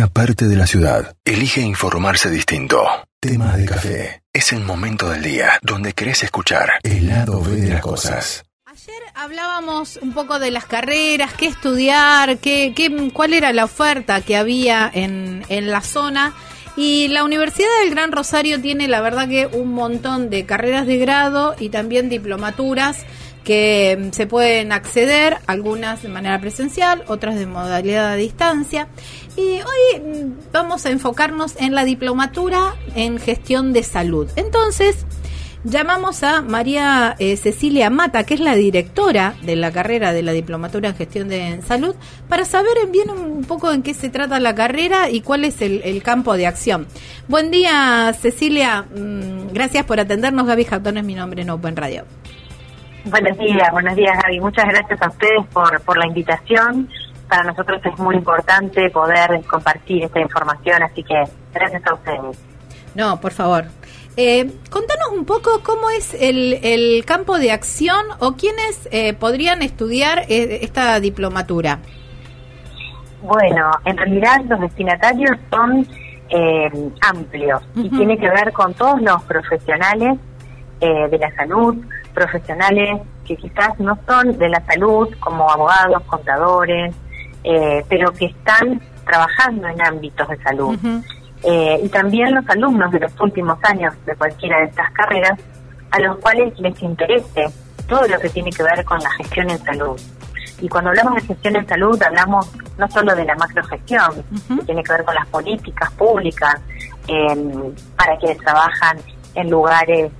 una parte de la ciudad. Elige informarse distinto. Tema de café. Es el momento del día donde querés escuchar el lado B de las cosas. Ayer hablábamos un poco de las carreras, qué estudiar, qué, qué, cuál era la oferta que había en, en la zona. Y la Universidad del Gran Rosario tiene, la verdad, que un montón de carreras de grado y también diplomaturas que mm, se pueden acceder, algunas de manera presencial, otras de modalidad a distancia. Y hoy mm, vamos a enfocarnos en la diplomatura en gestión de salud. Entonces, llamamos a María eh, Cecilia Mata, que es la directora de la carrera de la diplomatura en gestión de salud, para saber bien un poco en qué se trata la carrera y cuál es el, campo de acción. Buen día, Cecilia. Mm, gracias por atendernos. Gaby Jatón es mi nombre en Open Radio. Buenos días, buenos días Gaby. Muchas gracias a ustedes por, por la invitación. Para nosotros es muy importante poder compartir esta información, así que gracias a ustedes. No, por favor. Eh, contanos un poco cómo es el, el campo de acción o quiénes eh, podrían estudiar eh, esta diplomatura. Bueno, en realidad los destinatarios son eh, amplios y tiene que ver con todos los profesionales de la salud, profesionales que quizás no son de la salud, como abogados, contadores, eh, pero que están trabajando en ámbitos de salud. Eh, y también los alumnos de los últimos años de cualquiera de estas carreras, a los cuales les interese todo lo que tiene que ver con la gestión en salud. Y cuando hablamos de gestión en salud, hablamos no solo de la macrogestión, que tiene que ver con las políticas públicas para quienes trabajan en lugares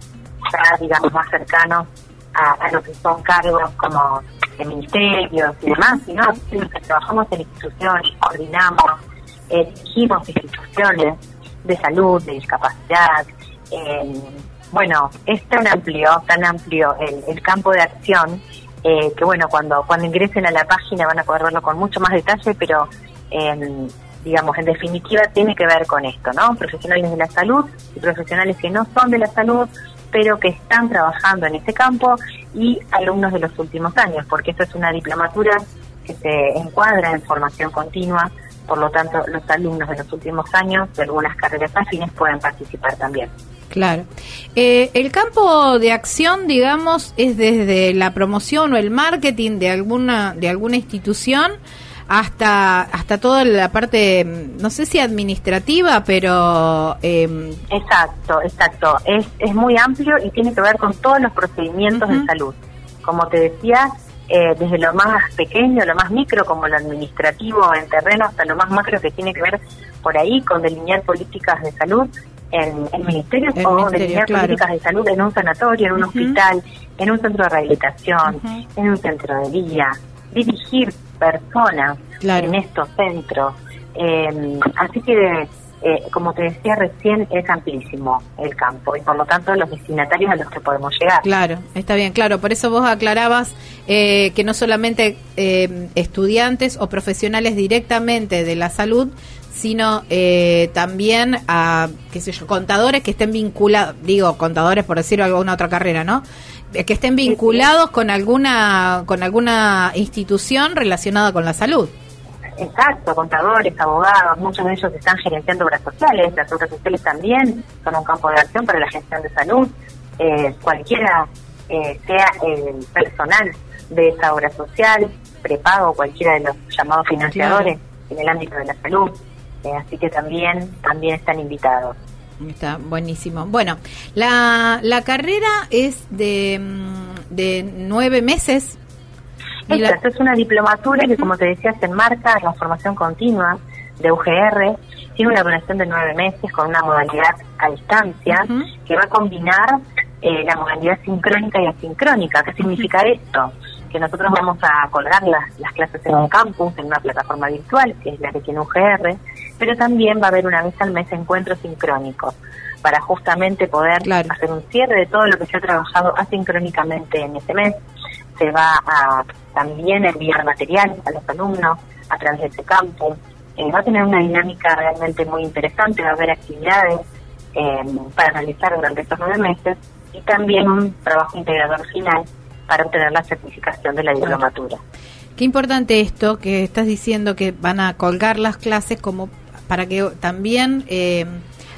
digamos, más cercanos a, lo que son cargos como de ministerios y demás, sino que trabajamos en instituciones, coordinamos, eh, dirigimos instituciones de salud, de discapacidad. Eh, bueno, es tan amplio, tan amplio el, el campo de acción eh, que bueno, cuando, cuando ingresen a la página van a poder verlo con mucho más detalle, pero digamos, en definitiva tiene que ver con esto, ¿no? Profesionales de la salud y profesionales que no son de la salud, pero que están trabajando en este campo y alumnos de los últimos años, porque esto es una diplomatura que se encuadra en formación continua, por lo tanto los alumnos de los últimos años de algunas carreras afines pueden participar también. Claro. Eh, el campo de acción, digamos, es desde la promoción o el marketing de alguna de alguna institución hasta hasta toda la parte, no sé si administrativa, pero... Eh... Exacto, exacto. Es, es muy amplio y tiene que ver con todos los procedimientos de salud. Como te decía, eh, desde lo más pequeño, lo más micro, como lo administrativo en terreno, hasta lo más macro que tiene que ver por ahí con delinear políticas de salud en, el ministerio o delinear políticas de salud en un sanatorio, en un hospital, en un centro de rehabilitación, en un centro de día, dirigir personas en estos centros. Eh, así que, eh, como te decía recién, es amplísimo el campo y por lo tanto los destinatarios a los que podemos llegar. Claro, está bien, claro. Por eso vos aclarabas eh, que no solamente estudiantes o profesionales directamente de la salud, sino también a, qué sé yo, contadores que estén vinculados, digo, contadores por decirlo alguna otra carrera, ¿no? Que estén vinculados con alguna con alguna institución relacionada con la salud. Exacto, contadores, abogados, muchos de ellos están gerenciando obras sociales, las obras sociales también son un campo de acción para la gestión de salud, eh, cualquiera eh, sea el personal de esa obra social, prepago, cualquiera de los llamados financiadores en el ámbito de la salud, eh, así que también, también están invitados. Está buenísimo. Bueno, la, la carrera es de, mm, de nueve meses. Esta es una diplomatura que, como te decía, se enmarca en la formación continua de UGR. Tiene una duración de nueve meses con una modalidad a distancia que va a combinar eh, la modalidad sincrónica y asincrónica. ¿Qué significa esto? Que nosotros vamos a colgar las, las clases en un campus, en una plataforma virtual, que es la que tiene UGR, pero también va a haber una vez al mes encuentros sincrónicos para justamente poder hacer un cierre de todo lo que se ha trabajado asincrónicamente en ese mes. Se va a también enviar material a los alumnos a través de ese campo. Eh, va a tener una dinámica realmente muy interesante, va a haber actividades eh, para realizar durante estos nueve meses y también un trabajo integrador final para obtener la certificación de la diplomatura. Qué importante esto que estás diciendo que van a colgar las clases como para que también eh,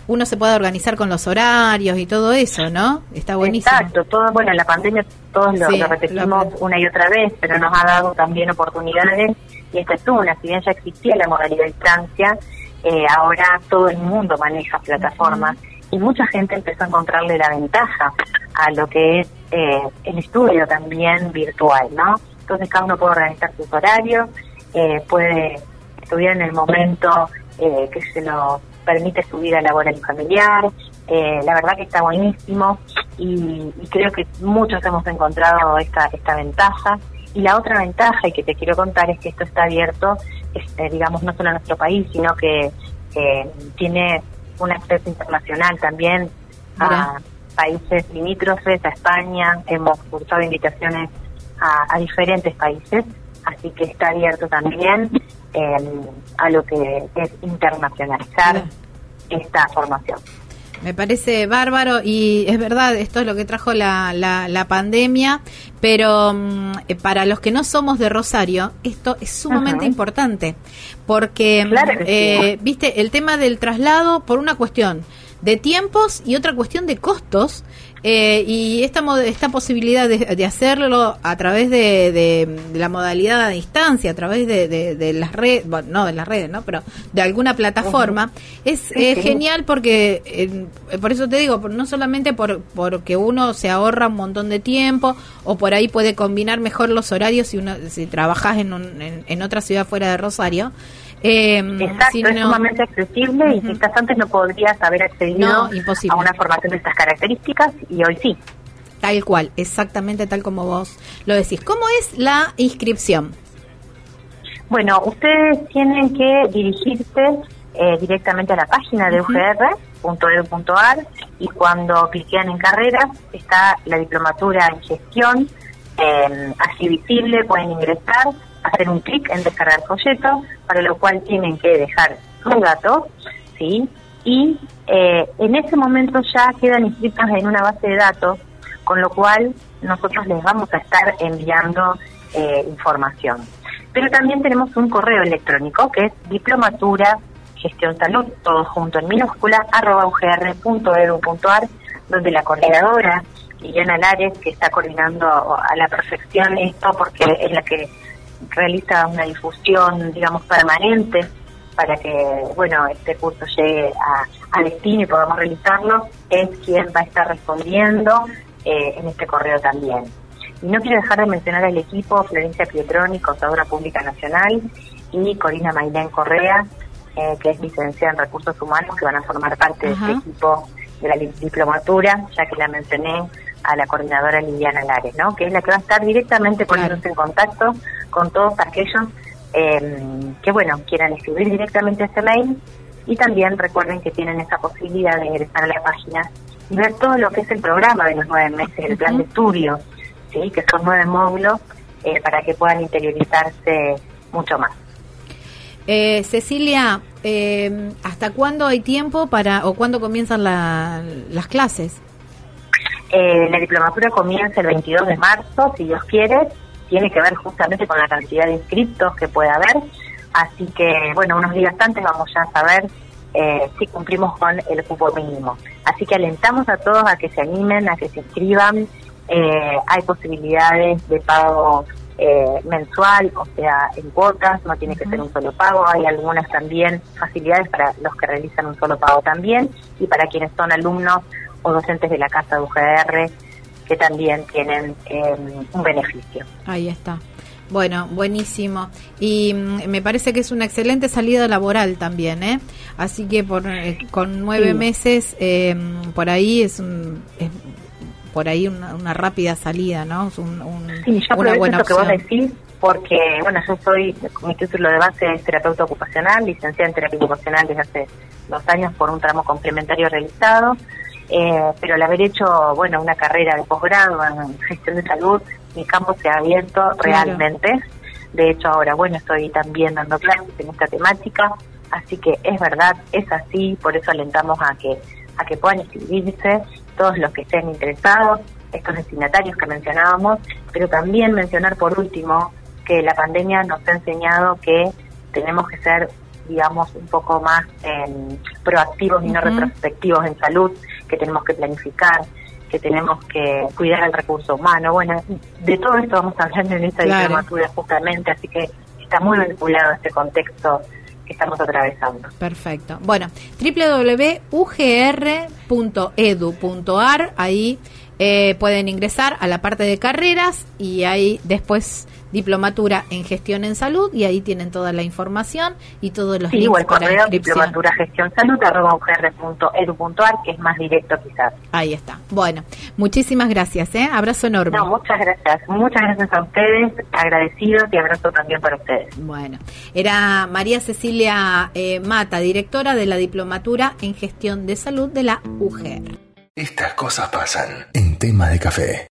uno se pueda organizar con los horarios y todo eso, ¿no? Está buenísimo. Exacto, todo, bueno, la pandemia todos lo, repetimos una y otra vez, pero nos ha dado también oportunidades y esta es una, si bien ya existía la modalidad de distancia, eh, ahora todo el mundo maneja plataformas y mucha gente empezó a encontrarle la ventaja a lo que es eh, el estudio también virtual, ¿no? Entonces cada uno puede organizar sus horarios, eh, puede estudiar en el momento que se lo permite su vida laboral y familiar. la verdad que está buenísimo y, creo que muchos hemos encontrado esta, esta ventaja. Y la otra ventaja, y que te quiero contar, es que esto está abierto, este, digamos, no solo a nuestro país, sino que tiene un acceso internacional también a países limítrofes, a España. Hemos cursado invitaciones a, diferentes países, así que está abierto también em, a lo que es internacionalizar esta formación. Me parece bárbaro y es verdad, esto es lo que trajo la, la, pandemia, pero mm, eh, para los que no somos de Rosario, esto es sumamente importante, porque, eh, viste, el tema del traslado por una cuestión de tiempos y otra cuestión de costos eh, y esta, esta posibilidad de, hacerlo a través de, la modalidad a distancia, a través de, las redes, bueno, no de las redes, ¿no? Pero de alguna plataforma, es genial porque, por eso te digo, no solamente por porque uno se ahorra un montón de tiempo o por ahí puede combinar mejor los horarios si, uno, si trabajas en, en, en otra ciudad fuera de Rosario, eh, Exacto, es sumamente accesible y quizás antes no podrías haber accedido a una formación de estas características y hoy sí. Tal cual, exactamente tal como vos lo decís. ¿Cómo es la inscripción? Bueno, ustedes tienen que dirigirse eh, directamente a la página de ugr.edu.ar y cuando cliquean en carreras está la diplomatura en gestión, eh, así visible, pueden ingresar hacer un clic en descargar folleto, para lo cual tienen que dejar sus datos, ¿sí? Y eh, en ese momento ya quedan inscritas en una base de datos, con lo cual nosotros les vamos a estar enviando eh, información. Pero también tenemos un correo electrónico que es diplomatura gestión salud, todo junto en minúscula, arroba ugr.edu.ar, donde la coordinadora Liliana Lares, que está coordinando a la perfección esto, porque es la que realiza una difusión, digamos, permanente para que, bueno, este curso llegue a, destino y podamos realizarlo, es quien va a estar respondiendo eh, en este correo también. Y no quiero dejar de mencionar al equipo Florencia Pietroni, contadora pública nacional, y Corina Mailén Correa, eh, que es licenciada en recursos humanos, que van a formar parte de este equipo de la diplomatura, ya que la mencioné a la coordinadora Liliana Lares, ¿no? que es la que va a estar directamente poniéndose en contacto con todos aquellos em, que, bueno, quieran escribir directamente ese mail y también recuerden que tienen esa posibilidad de ingresar a la página y ver todo lo que es el programa de los nueve meses, el plan de estudio, ¿sí? que son nueve módulos eh, para que puedan interiorizarse mucho más. Eh, Cecilia, eh, ¿hasta cuándo hay tiempo para o cuándo comienzan las clases? Eh, la diplomatura comienza el 22 de marzo, si Dios quiere, tiene que ver justamente con la cantidad de inscriptos que puede haber, así que bueno, unos días antes vamos ya a saber eh, si cumplimos con el cupo mínimo. Así que alentamos a todos a que se animen, a que se inscriban, eh, hay posibilidades de pago mensual, o sea, en cuotas, no tiene que ser un solo pago, hay algunas también facilidades para los que realizan un solo pago también. Y para quienes son alumnos o docentes de la Casa de UGR que también tienen em, un beneficio. Ahí está. Bueno, buenísimo. Y mm, me parece que es una excelente salida laboral también, ¿eh? Así que por, eh, con nueve meses, em, por ahí es, por ahí una, rápida salida, ¿no? Es un, sí, yo una buena lo que vos decís, porque, bueno, yo soy, mi título de base es terapeuta ocupacional, licenciada en terapia ocupacional desde hace dos años por un tramo complementario realizado. Eh, pero al haber hecho, bueno, una carrera de posgrado en gestión de salud, mi campo se ha abierto realmente. De hecho, ahora, bueno, estoy también dando clases en esta temática, así que es verdad, es así, por eso alentamos a que a que puedan inscribirse todos los que estén interesados, estos destinatarios que mencionábamos, pero también mencionar por último que la pandemia nos ha enseñado que tenemos que ser digamos, un poco más em, proactivos y no retrospectivos en salud, que tenemos que planificar, que tenemos que cuidar el recurso humano. Bueno, de todo esto vamos hablando en esta Claro. diplomatura justamente, así que está muy vinculado a este contexto que estamos atravesando. Perfecto. Bueno, www.ugr.edu.ar, ahí eh, pueden ingresar a la parte de carreras y ahí después diplomatura en gestión en salud y ahí tienen toda la información y todos los Sí, links o el para correo diplomatura gestión salud que es más directo quizás. Ahí está. Bueno, muchísimas gracias, ¿eh? Abrazo enorme. No, muchas gracias. Muchas gracias a ustedes, agradecidos y abrazo también para ustedes. Bueno, era María Cecilia eh, Mata, directora de la Diplomatura en Gestión de Salud de la UGR. Estas cosas pasan en tema de café.